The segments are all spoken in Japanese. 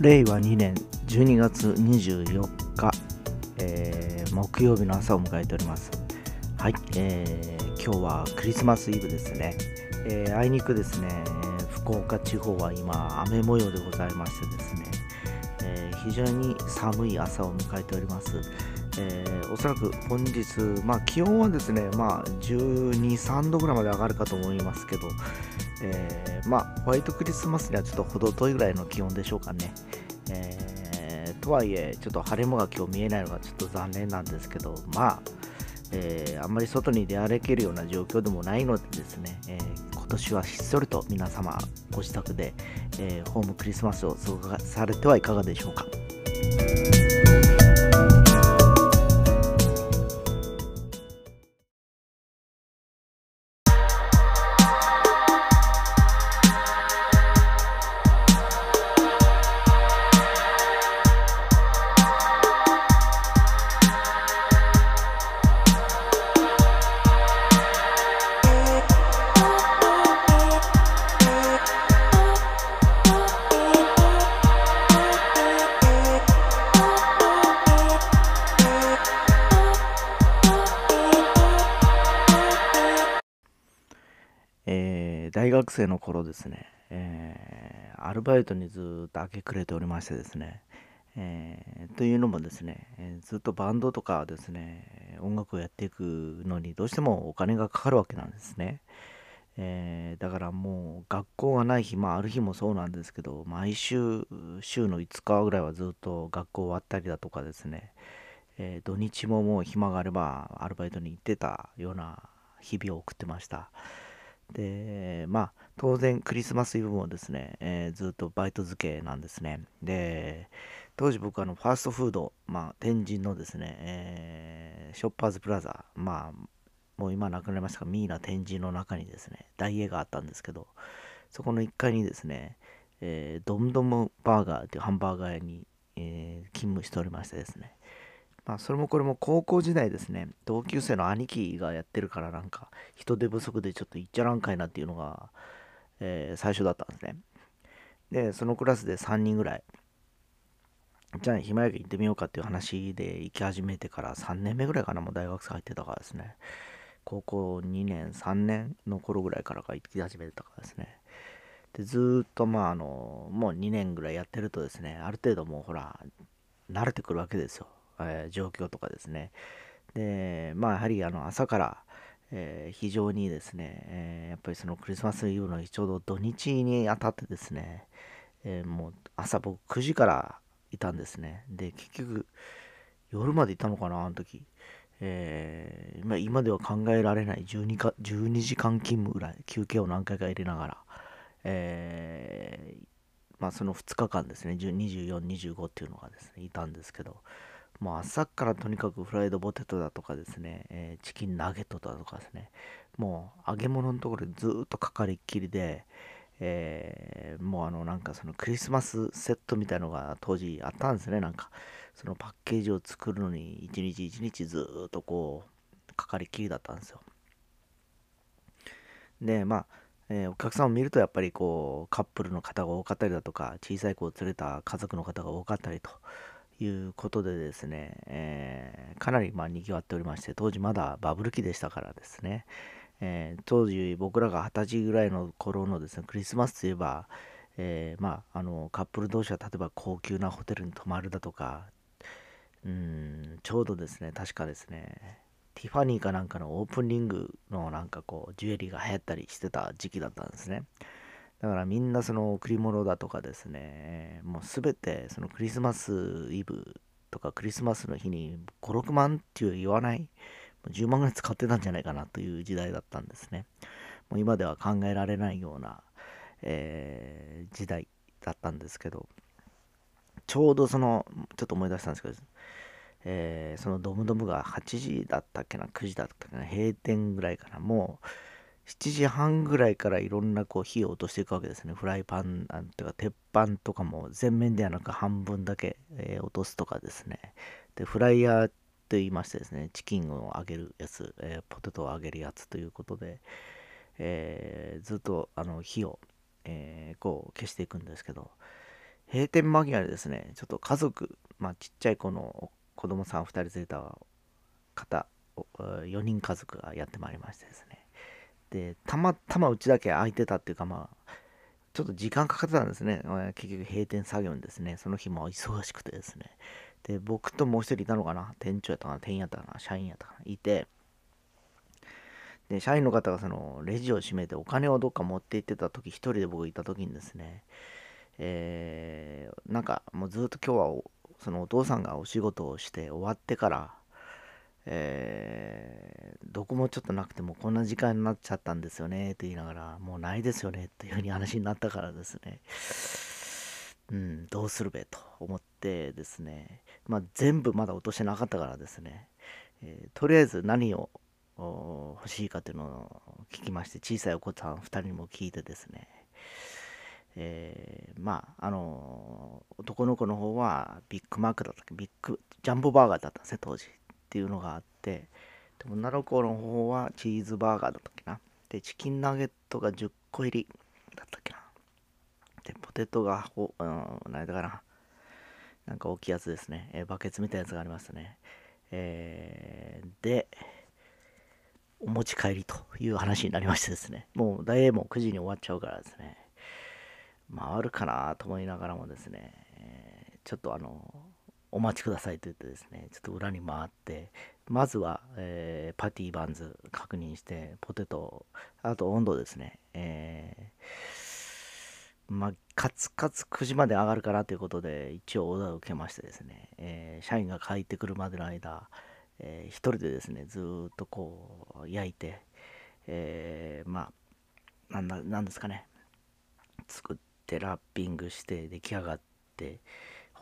令和2年12月24日、えー木曜日の朝を迎えております。はい、えー今日はクリスマスイブですね。えーあいにくですね、福岡地方は今、雨模様でございましてですね、えー非常に寒い朝を迎えております。えーおそらく本日、まあ、気温はですね、まあ、12、3度ぐらいまで上がるかと思いますけど、えーまあ、ホワイトクリスマスにはちょっと程遠いぐらいの気温でしょうかね。えーとはいえ、ちょっと晴れ間が今日見えないのがちょっと残念なんですけど、まあ、えーあんまり外に出歩けるような状況でもないのでですね、えー今年はひっそりと皆様ご自宅で、えーホームクリスマスを過ごされてはいかがでしょうか。学生の頃ですね、えーアルバイトにずっと明け暮れておりましてですね、えーというのもですね、えずっとバンドとかですね、音楽をやっていくのにどうしてもお金がかかるわけなんですね。えーだからもう学校がない日、まあある日もそうなんですけど、毎週、週の5日ぐらいはずっと学校終わったりだとかですね、えー土日ももう暇があればアルバイトに行ってたような日々を送ってました。で、まあ、当然クリスマスイブもですね、えーずっとバイト漬けなんですね。で、当時僕あのファーストフード、まあ、天神のですね、えーショッパーズプラザ、まあ、もう今なくなりましたが、ミーナ天神の中にですね、ダイエーがあったんですけど、そこの1階にですね、えードムドムバーガーっていうハンバーガー屋に、えー勤務しておりましてですね、まあ、それもこれも高校時代ですね、同級生の兄貴がやってるから、なんか、人手不足でちょっと行っちゃらんかいなっていうのが、えー最初だったんですね。で、そのクラスで3人ぐらい、じゃあ、暇やけ行ってみようかっていう話で行き始めてから3年目ぐらいかな、もう大学生入ってたからですね。高校2年、3年の頃ぐらいからが行き始めてたからですね。で、ずっと、まあ、あの、もう2年ぐらいやってるとですね、ある程度もうほら、慣れてくるわけですよ。えー状況とかですね。で、まあやはりあの朝から、えー非常にですね、えやっぱりそのクリスマスイブの日ちょうど土日にあたってですね、えもう朝僕9時からいたんですね。で、結局夜までいたのかな、あの時。えー、今では考えられない12か12時間勤務ぐらい休憩を何回か入れながら、えーまあ、その2日間ですね、24、25っていうのがですね、いたんですけど、もう朝からとにかくフライドポテトだとかですね、えーチキンナゲットだとかですね、もう揚げ物のところでずっとかかりっきりで、えーもうあのなんかそのクリスマスセットみたいのが当時あったんですね、なんかそのパッケージを作るのに一日一日ずっとこうかかりっきりだったんですよ。で、まあ、えーお客さんを見るとやっぱりこうカップルの方が多かったりだとか小さい子を連れた家族の方が多かったりということでですね、えーかなりまあ賑わっておりまして当時まだバブル期でしたからですね、えー当時僕らが二十歳ぐらいの頃のですねクリスマスといえば、えーまああのカップル同士は例えば高級なホテルに泊まるだとかうんちょうどですね確かですねティファニーかなんかのオープンリングのなんかこうジュエリーが流行ったりしてた時期だったんですね。だからみんなその贈り物だとかですねもうすべてそのクリスマスイブとかクリスマスの日に56万っていう言わない10万ぐらい使ってたんじゃないかなという時代だったんですね。もう今では考えられないような、えー時代だったんですけどちょうどそのちょっと思い出したんですけどえーそのドムドムが8時だったっけな9時だったっけな閉店ぐらいかなもう7時半ぐらいからいろんなこう火を落としていくわけですねフライパンなんていうか鉄板とかも全面ではなく半分だけ、えー落とすとかですねでフライヤーと言いましてですねチキンを揚げるやつ、えーポテトを揚げるやつということで、えーずっとあの火を、えーこう消していくんですけど閉店間際にですね、ちょっと家族、まあ、ちっちゃい子の子供さん2人連れた方、4人家族がやってまいりましてですね。で、たまたまうちだけ空いてたっていうか、まあ、ちょっと時間かかってたんですね。結局閉店作業にですね、その日も忙しくてですね。で、僕ともう一人いたのかな、店長やったかな、店員やったかな、社員やったかな、いて、で、社員の方がそのレジを閉めてお金をどっか持って行ってた時、一人で僕いた時にですね、えー、なんかもうずっと今日はそのお父さんがお仕事をして終わってから、えー、どこもちょっとなくてもこんな時間になっちゃったんですよねと言いながら、もうないですよねっていうふうに話になったからですね、うん、どうするべと思ってですね、まあ、全部まだ落としてなかったからですね、えー、とりあえず何を欲しいかというのを聞きまして、小さいお子さん2人にも聞いてですね、えー、まあ、あの、男の子の方はビッグマークだったっけ、ビッグ、ジャンボバーガーだったんですね、当時。っていうのがあって、で女の子の方はチーズバーガーだったっけな。で、チキンナゲットが10個入りだったっけな。で、ポテトが、おうん、何だかな。なんか大きいやつですね。えー、バケツみたいなやつがありますね。えー、で、お持ち帰りという話になりましてですね。もう大英も9時に終わっちゃうからですね。回るかなと思いながらもですね、えちょっとあの、お待ちくださいと言ってですね、ちょっと裏に回って、まずは、えー、パティバンズ確認して、ポテト、あと温度ですね、えー、まあ、カツカツ9時まで上がるかなということで、一応オーダーを受けましてですね、えー、社員が帰ってくるまでの間、えー、一人でですね、ずっとこう、焼いて、え、まあ、なんだ、なんですかね、作、ってラッピングして出来上がって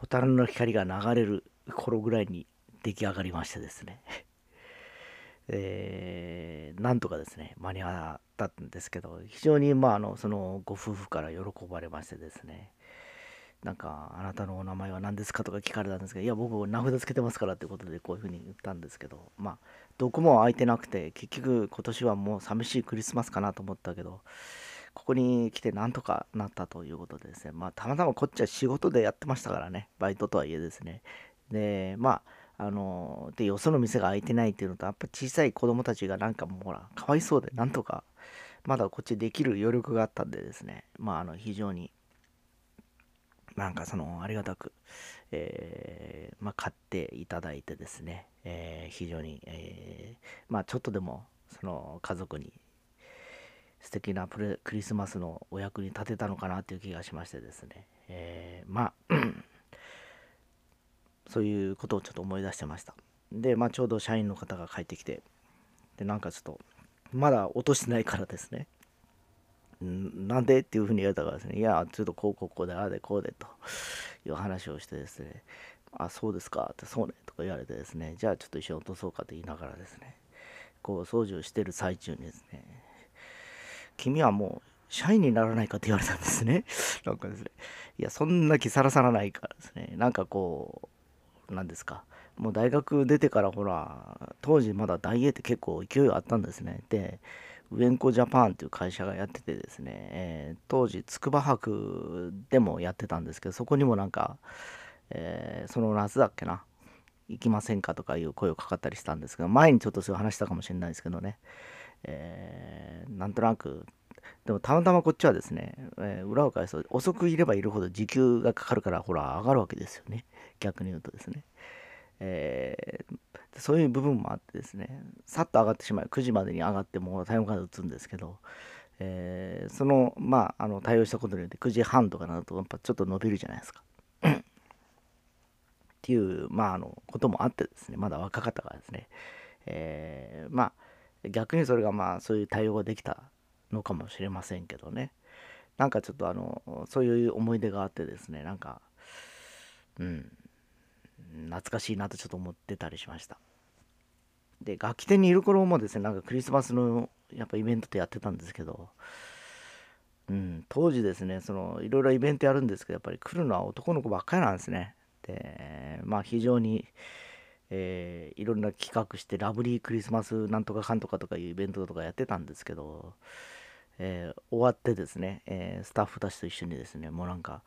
蛍の光が流れる頃ぐらいに出来上がりましてですね。えー、なんとかですね間に合ったんですけど非常にまああのそのご夫婦から喜ばれましてですね。なんか、あなたのお名前は何ですかとか聞かれたんですけど、いや、僕、名札つけてますからってことで、こういうふうに言ったんですけど、まあ、どこも空いてなくて、結局、今年はもう寂しいクリスマスかなと思ったけど、ここに来てなんとかなったということでですね、まあ、たまたまこっちは仕事でやってましたからね、バイトとはいえですね。で、まあ、あの、で、よその店が開いてないっていうのと、やっぱ小さい子供たちがなんかもうほら、かわいそうで、なんとか、まだこっちできる余力があったんでですね、まあ、あの、非常に、なんかその、ありがたく、えー、まあ、買っていただいてですね、えー、非常に、えー、まあ、ちょっとでも、その、家族に素敵なプレクリスマスのお役に立てたのかなという気がしましてですね、えー、まあそういうことをちょっと思い出してました。で、まあ、ちょうど社員の方が帰ってきてでなんかちょっとまだ落としてないからですね。なんでっていうふうに言われたからですね、いや、ちょっとこうこうこうで、ああでこうでという話をしてですね、あ、そうですかって、そうねとか言われてですね、じゃあちょっと一緒に落とそうかと言いながらですね、こう掃除をしてる最中にですね、君はもう社員にならないかって言われたんですね。なんかですね。いや、そんな気さらさらないからですね。なんかこう、なんですか。もう大学出てからほら、当時まだ大英って結構勢いがあったんですね。で、ウエンコジャパンっていう会社がやっててですね、えー、当時筑波博でもやってたんですけど、そこにもなんか、えー、その夏だっけな、行きませんかとかいう声をかかったりしたんですけど、前にちょっとそういう話したかもしれないですけどね。えー、なんとなく、でもたまたまこっちはですね、えー、裏を返すと遅くいればいるほど時給がかかるから、ほら、上がるわけですよね。逆に言うとですね。えー、そういう部分もあってですね、さっと上がってしまう。9時までに上がってもタイムカード打つんですけど、えー、その、まあ、あの対応したことによって9時半とかなると、やっぱちょっと伸びるじゃないですか。っていう、まあ、あの、こともあってですね、まだ若かったからですね、えー、まあ、逆にそれがまあそういう対応ができたのかもしれませんけどね。なんかちょっとあのそういう思い出があってですねなんかうん懐かしいなとちょっと思ってたりしました。で楽器店にいる頃もですねなんかクリスマスのやっぱイベントってやってたんですけどうん当時ですねそのいろいろイベントやるんですけどやっぱり来るのは男の子ばっかりなんですね。でまあ非常にえー、いろんな企画してラブリークリスマスなんとかかんとかとかいうイベントとかやってたんですけど、えー、終わってですね、えー、スタッフたちと一緒にですねもうなんか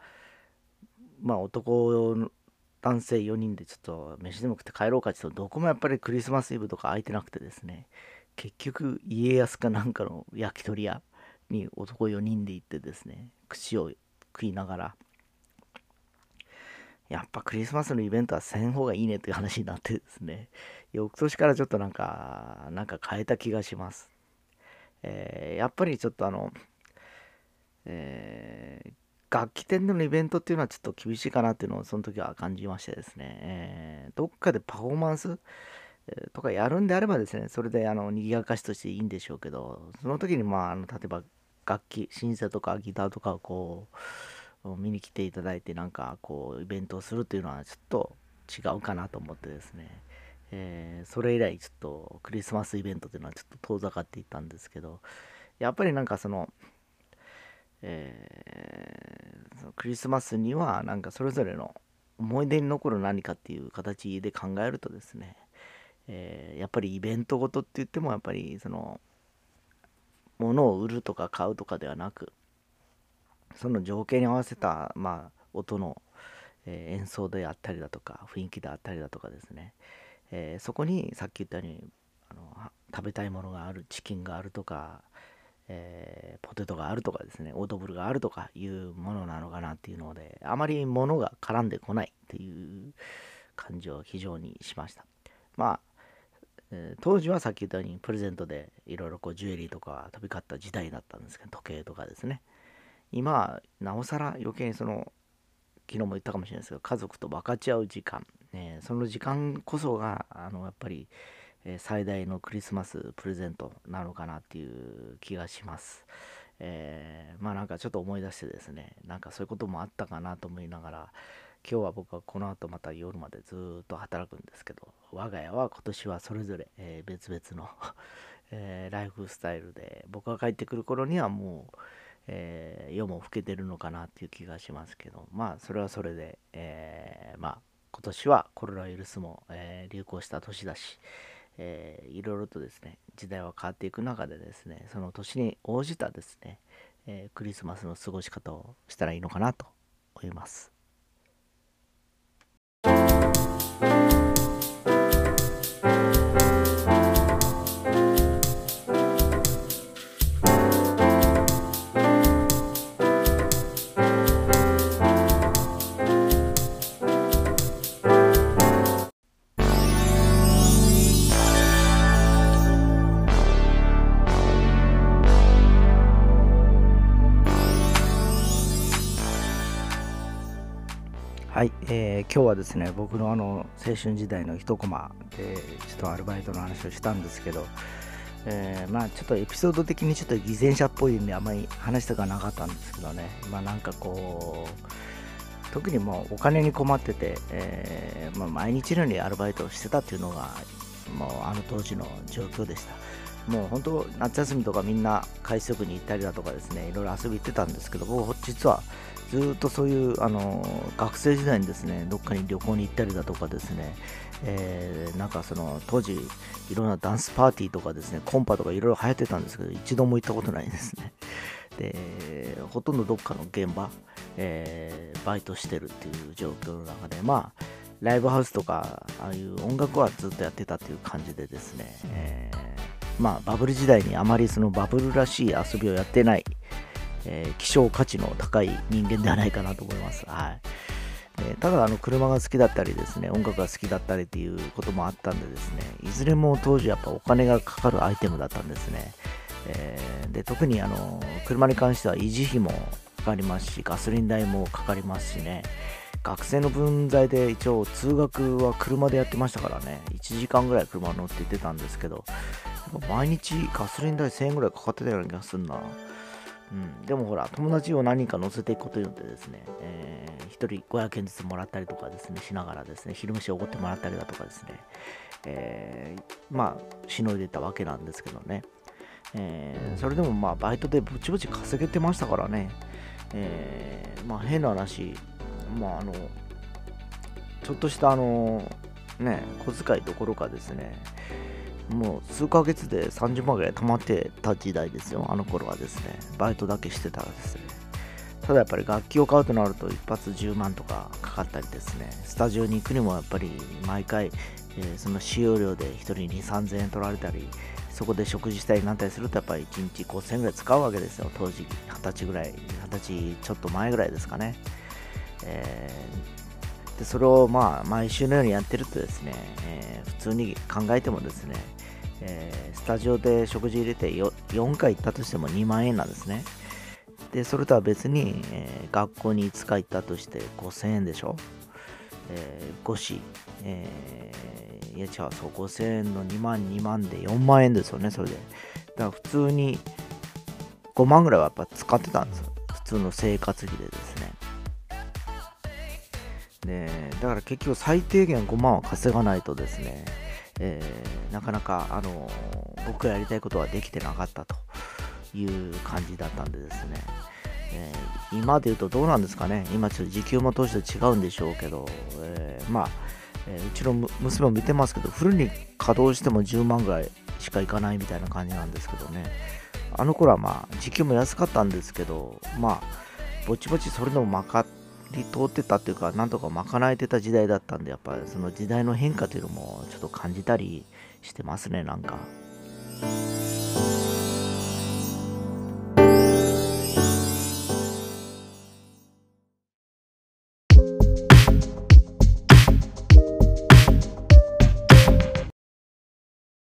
まあ男男性4人でちょっと飯でも食って帰ろうかって言うとどこもやっぱりクリスマスイブとか空いてなくてですね結局家康かなんかの焼き鳥屋に男4人で行ってですね串を食いながらやっぱクリスマスのイベントはせん方がいいねっていう話になってですね。翌年からちょっとなんかなんか変えた気がします、えー、やっぱりちょっとあのえー楽器店でのイベントっていうのはちょっと厳しいかなっていうのをその時は感じましてですね、えー、どっかでパフォーマンスとかやるんであればですね、それであの賑やかしとしていいんでしょうけど、その時にまあ、あの例えば楽器、シンセとかギターとかをこう、見に来ていただいてなんかこうイベントをするっていうのはちょっと違うかなと思ってですね、えー、それ以来ちょっとクリスマスイベントっていうのはちょっと遠ざかっていったんですけどやっぱりなんかそのえー、そのクリスマスにはなんかそれぞれの思い出に残る何かっていう形で考えるとですね、えー、やっぱりイベントごとって言ってもやっぱりその物を売るとか買うとかではなくその情景に合わせた、まあ、音の、えー、演奏であったりだとか雰囲気であったりだとかですね、えー、そこにさっき言ったようにあの食べたいものがあるチキンがあるとか、えー、ポテトがあるとかですねオートブルがあるとかいうものなのかなっていうのであまり物が絡んでこないっていう感じを非常にしました。まあ、え、当時はさっき言ったようにプレゼントでいろいろこうジュエリーとか飛び交った時代だったんですけど時計とかですね。今なおさら余計にその昨日も言ったかもしれないですけど家族と分かち合う時間、ね、その時間こそがあのやっぱり最大のクリスマスプレゼントなのかなっていう気がします。えー、まあなんかちょっと思い出してですね、なんかそういうこともあったかなと思いながら、今日は僕はこの後また夜までずっと働くんですけど、我が家は今年はそれぞれ、え、別々のえ、ライフスタイルで、僕が帰ってくる頃にはもう、えー、夜も更けてるのかなっていう気がしますけど、まあそれはそれで、えまあ今年はコロナウイルスも、え流行した年だし、えー、いろいろとですね時代は変わっていく中でですねその年に応じたですね、えー、クリスマスの過ごし方をしたらいいのかなと思います。はい、えー、今日はですね僕のあの青春時代の一コマでちょっとアルバイトの話をしたんですけど、えー、まあちょっとエピソード的にちょっと偽善者っぽいんであんまり話したくはなかったんですけどね。まあなんかこう特にもうお金に困ってて、えー、まあ、毎日のようにアルバイトをしてたっていうのがもうあの当時の状況でした。もう本当夏休みとかみんな海水浴に行ったりだとかですねいろいろ遊び行ってたんですけど僕実はずっとそういうあの学生時代にですねどっかに旅行に行ったりだとかですね、えー、なんかその当時いろんなダンスパーティーとかですねコンパとかいろいろ流行ってたんですけど一度も行ったことないですね。でほとんどどっかの現場、えー、バイトしてるっていう状況の中でまあライブハウスとかああいう音楽はずっとやってたっていう感じでですね、えー、まあバブル時代にあまりそのバブルらしい遊びをやってないえー、希少価値の高い人間ではないかなと思います。はい。えただあの車が好きだったりですね音楽が好きだったりっていうこともあったんでですねいずれも当時やっぱお金がかかるアイテムだったんですね、えー、で特にあの車に関しては維持費もかかりますしガソリン代もかかりますしね。学生の分際で一応通学は車でやってましたからね。1時間ぐらい車乗って行ってたんですけど毎日ガソリン代1000円ぐらいかかってたような気がするな。うん、でもほら、友達を何人か乗せていくことによってですね、えー、1人500円ずつもらったりとかですね、しながらですね、昼飯をおごってもらったりだとかですね、えー、まあ、しのいでたわけなんですけどね、えー、それでもまあ、バイトでぼちぼち稼げてましたからね、えー、まあ、変な話、まあ、あの、ちょっとしたあの、ね、小遣いどころかですね、もう数ヶ月で30万ぐらい貯まってた時代ですよ、あの頃はですね。バイトだけしてたらですね。ただやっぱり楽器を買うとなると一発10万とかかかったりですねスタジオに行くにもやっぱり毎回、えー、その使用料で1人に3000円取られたりそこで食事したりなんたりするとやっぱり1日5000円ぐらい使うわけですよ当時20歳ぐらい20歳ちょっと前ぐらいですかね、えー、でそれをまあ毎週のようにやってるとですね、えー、普通に考えてもですね、えスタジオで食事入れて 4, 4回行ったとしても2万円なんですね。でそれとは別に、えー、学校に5日行ったとして5000円でしょ、えー、5子、えー、いや違うそう5000円の2万2万で4万円ですよねそれで。だから普通に5万ぐらいはやっぱ使ってたんですよ。普通の生活費でですね。でだから結局最低限5万は稼がないとですね、えー、なかなかあの僕がやりたいことはできてなかったという感じだったんでですね、えー、今で言うとどうなんですかね。今ちょっと時給も当時と違うんでしょうけど、えー、まあ、え、うちの娘も見てますけどフルに稼働しても10万ぐらいしかいかないみたいな感じなんですけどね。あの頃はまあ時給も安かったんですけどまあぼちぼちそれでもまかり通ってたっていうかなんとか賄えてた時代だったんでやっぱりその時代の変化というのもちょっと感じたりしてますねなんか。